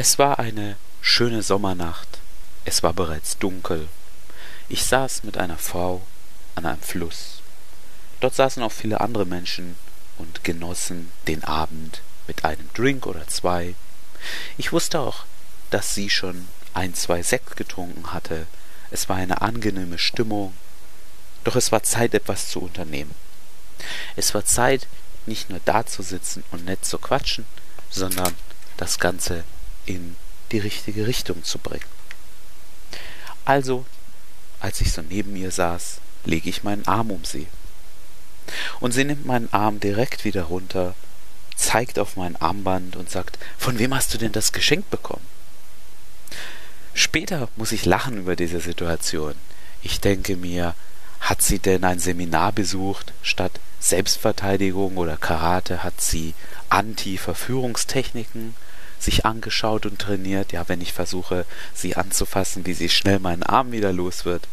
Es war eine schöne Sommernacht. Es war bereits dunkel. Ich saß mit einer Frau an einem Fluss. Dort saßen auch viele andere Menschen und genossen den Abend mit einem Drink oder zwei. Ich wusste auch, dass sie schon ein, zwei Sekt getrunken hatte. Es war eine angenehme Stimmung. Doch es war Zeit, etwas zu unternehmen. Es war Zeit, nicht nur dazusitzen und nett zu quatschen, sondern das Ganze in die richtige Richtung zu bringen. Also, als ich so neben ihr saß, lege ich meinen Arm um sie. Und sie nimmt meinen Arm direkt wieder runter, zeigt auf mein Armband und sagt, von wem hast du denn das geschenkt bekommen? Später muss ich lachen über diese Situation. Ich denke mir, hat sie denn ein Seminar besucht? Statt Selbstverteidigung oder Karate hat sie Anti-Verführungstechniken sich angeschaut und trainiert. Ja, wenn ich versuche, sie anzufassen, wie sie schnell meinen Arm wieder los wird.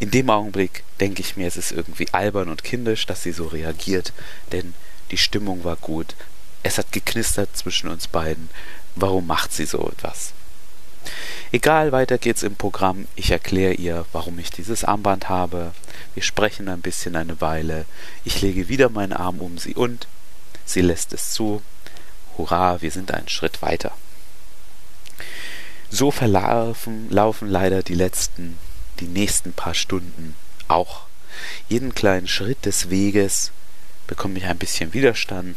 In dem Augenblick denke ich mir, es ist irgendwie albern und kindisch, dass sie so reagiert, denn die Stimmung war gut. Es hat geknistert zwischen uns beiden. Warum macht sie so etwas? Egal, weiter geht's im Programm. Ich erkläre ihr, warum ich dieses Armband habe. Wir sprechen ein bisschen eine Weile. Ich lege wieder meinen Arm um sie und sie lässt es zu. Hurra, wir sind einen Schritt weiter. So verlaufen laufen leider die letzten, die nächsten paar Stunden auch. Jeden kleinen Schritt des Weges bekomme ich ein bisschen Widerstand.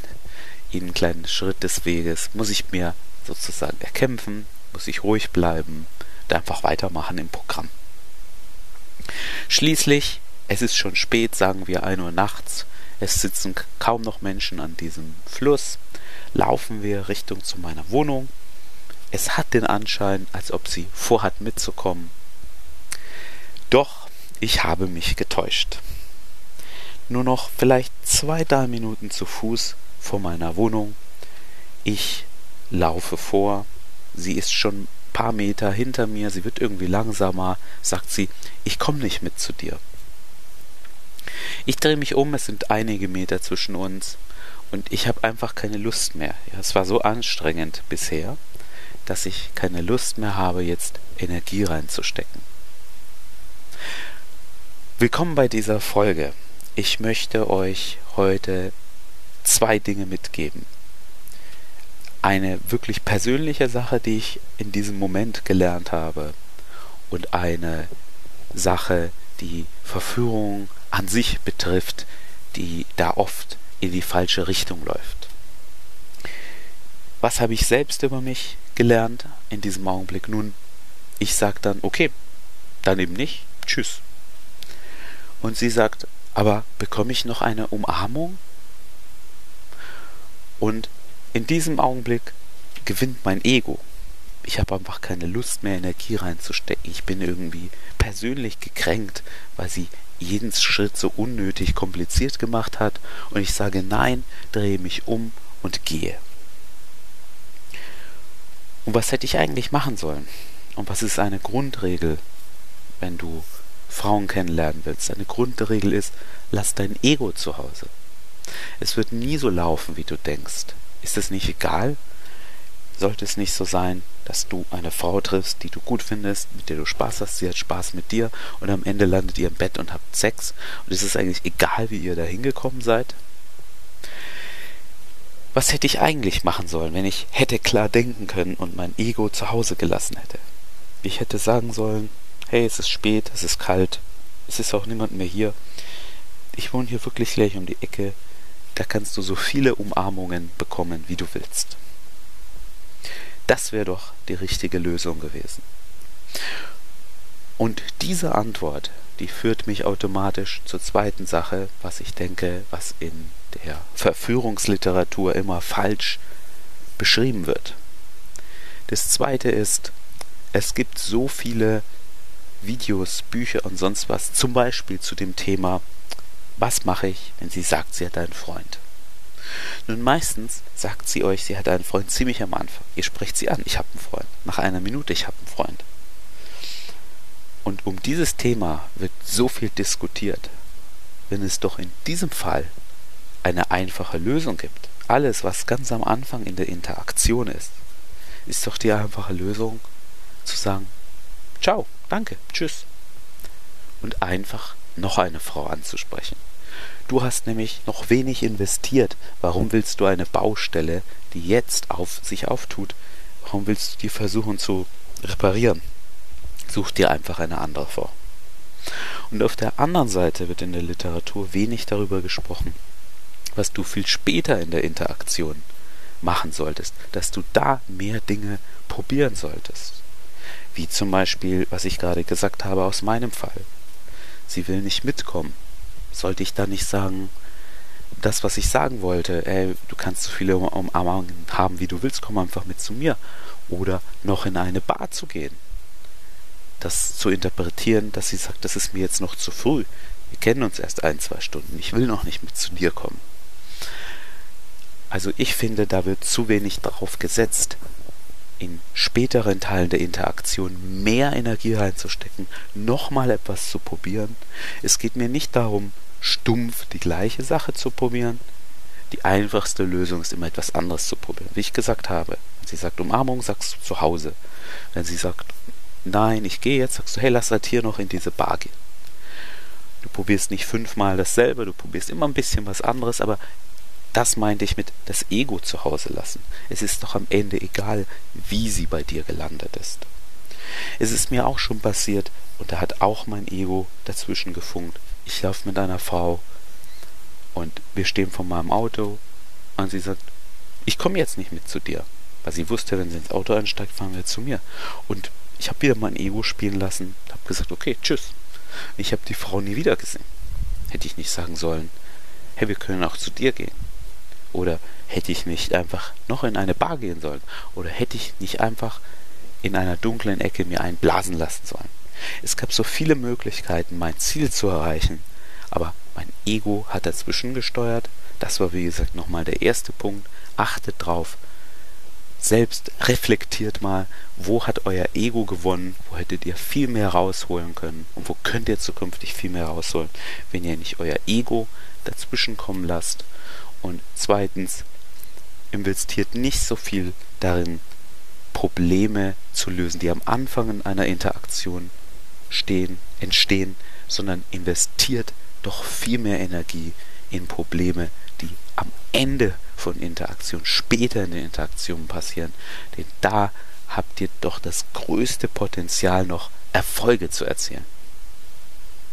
Jeden kleinen Schritt des Weges muss ich mir sozusagen erkämpfen, muss ich ruhig bleiben und einfach weitermachen im Programm. Schließlich, es ist schon spät, sagen wir ein Uhr nachts, es sitzen kaum noch Menschen an diesem Fluss, laufen wir Richtung zu meiner Wohnung. Es hat den Anschein, als ob sie vorhat mitzukommen. Doch ich habe mich getäuscht. Nur noch vielleicht zwei, drei Minuten zu Fuß vor meiner Wohnung. Ich laufe vor, Sie ist schon ein paar Meter hinter mir, sie wird irgendwie langsamer, sagt sie, ich komme nicht mit zu dir. Ich drehe mich um, es sind einige Meter zwischen uns und ich habe einfach keine Lust mehr. Ja, es war so anstrengend bisher, dass ich keine Lust mehr habe, jetzt Energie reinzustecken. Willkommen bei dieser Folge. Ich möchte euch heute zwei Dinge mitgeben eine wirklich persönliche Sache, die ich in diesem Moment gelernt habe und eine Sache, die Verführung an sich betrifft, die da oft in die falsche Richtung läuft. Was habe ich selbst über mich gelernt in diesem Augenblick? Nun, ich sage dann, okay, dann eben nicht, tschüss. Und sie sagt, aber bekomme ich noch eine Umarmung? Und in diesem Augenblick gewinnt mein Ego. Ich habe einfach keine Lust mehr, Energie reinzustecken. Ich bin irgendwie persönlich gekränkt, weil sie jeden Schritt so unnötig kompliziert gemacht hat. Und ich sage nein, drehe mich um und gehe. Und was hätte ich eigentlich machen sollen? Und was ist eine Grundregel, wenn du Frauen kennenlernen willst? Eine Grundregel ist, lass dein Ego zu Hause. Es wird nie so laufen, wie du denkst. Ist es nicht egal? Sollte es nicht so sein, dass du eine Frau triffst, die du gut findest, mit der du Spaß hast, sie hat Spaß mit dir und am Ende landet ihr im Bett und habt Sex und es ist eigentlich egal, wie ihr da hingekommen seid? Was hätte ich eigentlich machen sollen, wenn ich hätte klar denken können und mein Ego zu Hause gelassen hätte? Ich hätte sagen sollen, hey, es ist spät, es ist kalt, es ist auch niemand mehr hier. Ich wohne hier wirklich gleich um die Ecke da kannst du so viele Umarmungen bekommen, wie du willst. Das wäre doch die richtige Lösung gewesen. Und diese Antwort, die führt mich automatisch zur zweiten Sache, was ich denke, was in der Verführungsliteratur immer falsch beschrieben wird. Das zweite ist, es gibt so viele Videos, Bücher und sonst was, zum Beispiel zu dem Thema was mache ich, wenn sie sagt, sie hat einen Freund? Nun meistens sagt sie euch, sie hat einen Freund ziemlich am Anfang. Ihr sprecht sie an, ich habe einen Freund. Nach einer Minute, ich habe einen Freund. Und um dieses Thema wird so viel diskutiert, wenn es doch in diesem Fall eine einfache Lösung gibt. Alles, was ganz am Anfang in der Interaktion ist, ist doch die einfache Lösung zu sagen, ciao, danke, tschüss. Und einfach noch eine Frau anzusprechen. Du hast nämlich noch wenig investiert. Warum willst du eine Baustelle, die jetzt auf sich auftut, warum willst du die versuchen zu reparieren? Such dir einfach eine andere vor. Und auf der anderen Seite wird in der Literatur wenig darüber gesprochen, was du viel später in der Interaktion machen solltest, dass du da mehr Dinge probieren solltest. Wie zum Beispiel, was ich gerade gesagt habe aus meinem Fall. Sie will nicht mitkommen. Sollte ich da nicht sagen, das, was ich sagen wollte, ey, du kannst so viele Umarmungen haben, wie du willst, komm einfach mit zu mir. Oder noch in eine Bar zu gehen. Das zu interpretieren, dass sie sagt, das ist mir jetzt noch zu früh. Wir kennen uns erst ein, zwei Stunden. Ich will noch nicht mit zu dir kommen. Also ich finde, da wird zu wenig darauf gesetzt, in späteren Teilen der Interaktion mehr Energie reinzustecken, nochmal etwas zu probieren. Es geht mir nicht darum, stumpf die gleiche Sache zu probieren. Die einfachste Lösung ist immer etwas anderes zu probieren. Wie ich gesagt habe, wenn sie sagt Umarmung, sagst du zu Hause. Wenn sie sagt, nein, ich gehe jetzt, sagst du, hey, lass halt hier noch in diese Bar gehen. Du probierst nicht fünfmal dasselbe, du probierst immer ein bisschen was anderes, aber das meinte ich mit das Ego zu Hause lassen. Es ist doch am Ende egal, wie sie bei dir gelandet ist. Es ist mir auch schon passiert, und da hat auch mein Ego dazwischen gefunkt. Ich laufe mit einer Frau und wir stehen vor meinem Auto und sie sagt, ich komme jetzt nicht mit zu dir. Weil sie wusste, wenn sie ins Auto einsteigt, fahren wir zu mir. Und ich habe wieder mein Ego spielen lassen, habe gesagt, okay, tschüss. Ich habe die Frau nie wieder gesehen. Hätte ich nicht sagen sollen, hey, wir können auch zu dir gehen. Oder hätte ich nicht einfach noch in eine Bar gehen sollen? Oder hätte ich nicht einfach in einer dunklen Ecke mir einen blasen lassen sollen? Es gab so viele Möglichkeiten, mein Ziel zu erreichen, aber mein Ego hat dazwischen gesteuert. Das war, wie gesagt, nochmal der erste Punkt. Achtet drauf. Selbst reflektiert mal, wo hat euer Ego gewonnen, wo hättet ihr viel mehr rausholen können und wo könnt ihr zukünftig viel mehr rausholen, wenn ihr nicht euer Ego dazwischen kommen lasst und zweitens, investiert nicht so viel darin, Probleme zu lösen, die am Anfang einer Interaktion stehen, entstehen, sondern investiert doch viel mehr Energie in Probleme, die am Ende von Interaktion, später in den Interaktionen passieren. Denn da habt ihr doch das größte Potenzial noch, Erfolge zu erzielen.